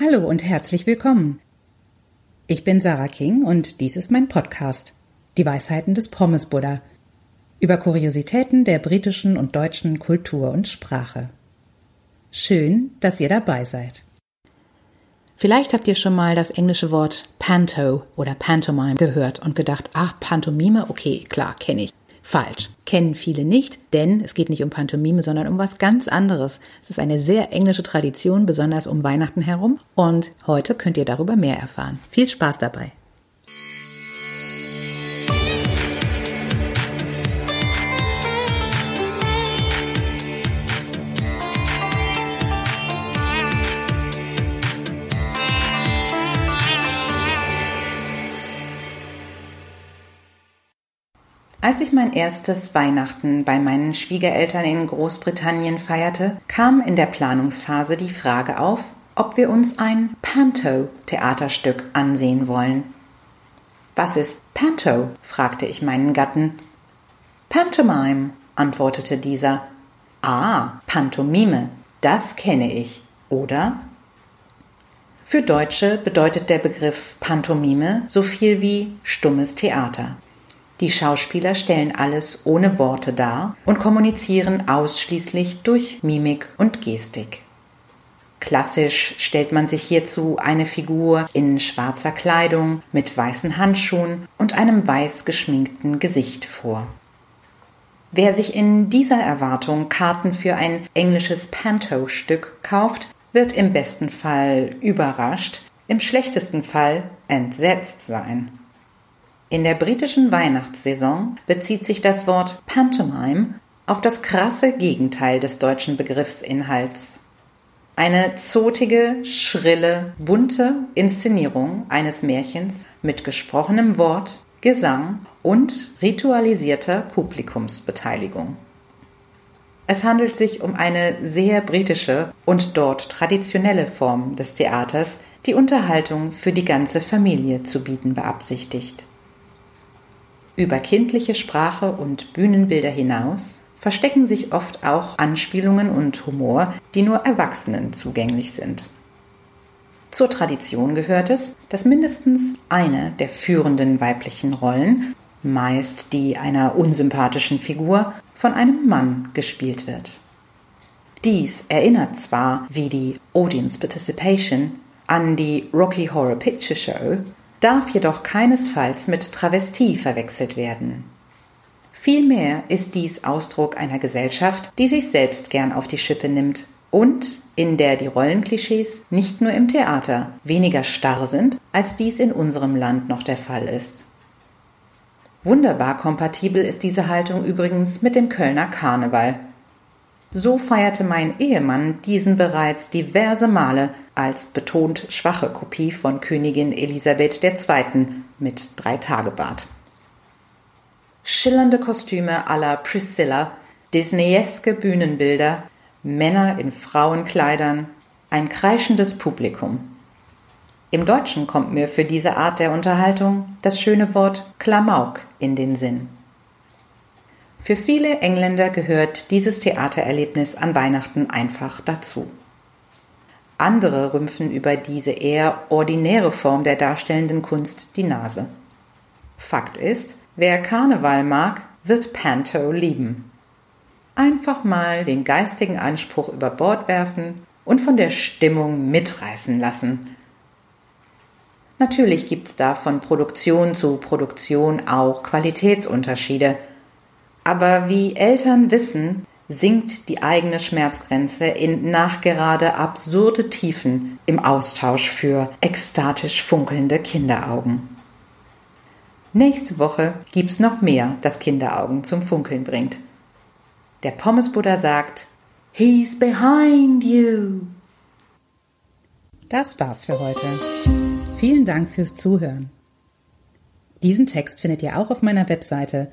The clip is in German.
Hallo und herzlich willkommen. Ich bin Sarah King und dies ist mein Podcast, Die Weisheiten des Pommes Buddha, über Kuriositäten der britischen und deutschen Kultur und Sprache. Schön, dass ihr dabei seid. Vielleicht habt ihr schon mal das englische Wort Panto oder Pantomime gehört und gedacht, ach, Pantomime, okay, klar, kenne ich. Falsch. Kennen viele nicht, denn es geht nicht um Pantomime, sondern um was ganz anderes. Es ist eine sehr englische Tradition, besonders um Weihnachten herum. Und heute könnt ihr darüber mehr erfahren. Viel Spaß dabei. Als ich mein erstes Weihnachten bei meinen Schwiegereltern in Großbritannien feierte, kam in der Planungsphase die Frage auf, ob wir uns ein Panto-Theaterstück ansehen wollen. Was ist Panto? fragte ich meinen Gatten. Pantomime, antwortete dieser. Ah, Pantomime, das kenne ich, oder? Für Deutsche bedeutet der Begriff Pantomime so viel wie stummes Theater. Die Schauspieler stellen alles ohne Worte dar und kommunizieren ausschließlich durch Mimik und Gestik. Klassisch stellt man sich hierzu eine Figur in schwarzer Kleidung mit weißen Handschuhen und einem weiß geschminkten Gesicht vor. Wer sich in dieser Erwartung Karten für ein englisches Panto-Stück kauft, wird im besten Fall überrascht, im schlechtesten Fall entsetzt sein. In der britischen Weihnachtssaison bezieht sich das Wort Pantomime auf das krasse Gegenteil des deutschen Begriffsinhalts. Eine zotige, schrille, bunte Inszenierung eines Märchens mit gesprochenem Wort, Gesang und ritualisierter Publikumsbeteiligung. Es handelt sich um eine sehr britische und dort traditionelle Form des Theaters, die Unterhaltung für die ganze Familie zu bieten beabsichtigt. Über kindliche Sprache und Bühnenbilder hinaus verstecken sich oft auch Anspielungen und Humor, die nur Erwachsenen zugänglich sind. Zur Tradition gehört es, dass mindestens eine der führenden weiblichen Rollen, meist die einer unsympathischen Figur, von einem Mann gespielt wird. Dies erinnert zwar wie die Audience Participation an die Rocky Horror Picture Show, darf jedoch keinesfalls mit Travestie verwechselt werden. Vielmehr ist dies Ausdruck einer Gesellschaft, die sich selbst gern auf die Schippe nimmt und in der die Rollenklischees nicht nur im Theater weniger starr sind, als dies in unserem Land noch der Fall ist. Wunderbar kompatibel ist diese Haltung übrigens mit dem Kölner Karneval, so feierte mein Ehemann diesen bereits diverse Male als betont schwache Kopie von Königin Elisabeth II. mit Dreitagebart. Schillernde Kostüme à la Priscilla, disneyeske Bühnenbilder, Männer in Frauenkleidern, ein kreischendes Publikum. Im Deutschen kommt mir für diese Art der Unterhaltung das schöne Wort Klamauk in den Sinn. Für viele Engländer gehört dieses Theatererlebnis an Weihnachten einfach dazu. Andere rümpfen über diese eher ordinäre Form der darstellenden Kunst die Nase. Fakt ist, wer Karneval mag, wird Panto lieben. Einfach mal den geistigen Anspruch über Bord werfen und von der Stimmung mitreißen lassen. Natürlich gibt's da von Produktion zu Produktion auch Qualitätsunterschiede – aber wie Eltern wissen, sinkt die eigene Schmerzgrenze in nachgerade absurde Tiefen im Austausch für ekstatisch funkelnde Kinderaugen. Nächste Woche gibt's noch mehr, das Kinderaugen zum Funkeln bringt. Der Pommesbuddha sagt, He's behind you. Das war's für heute. Vielen Dank fürs Zuhören. Diesen Text findet ihr auch auf meiner Webseite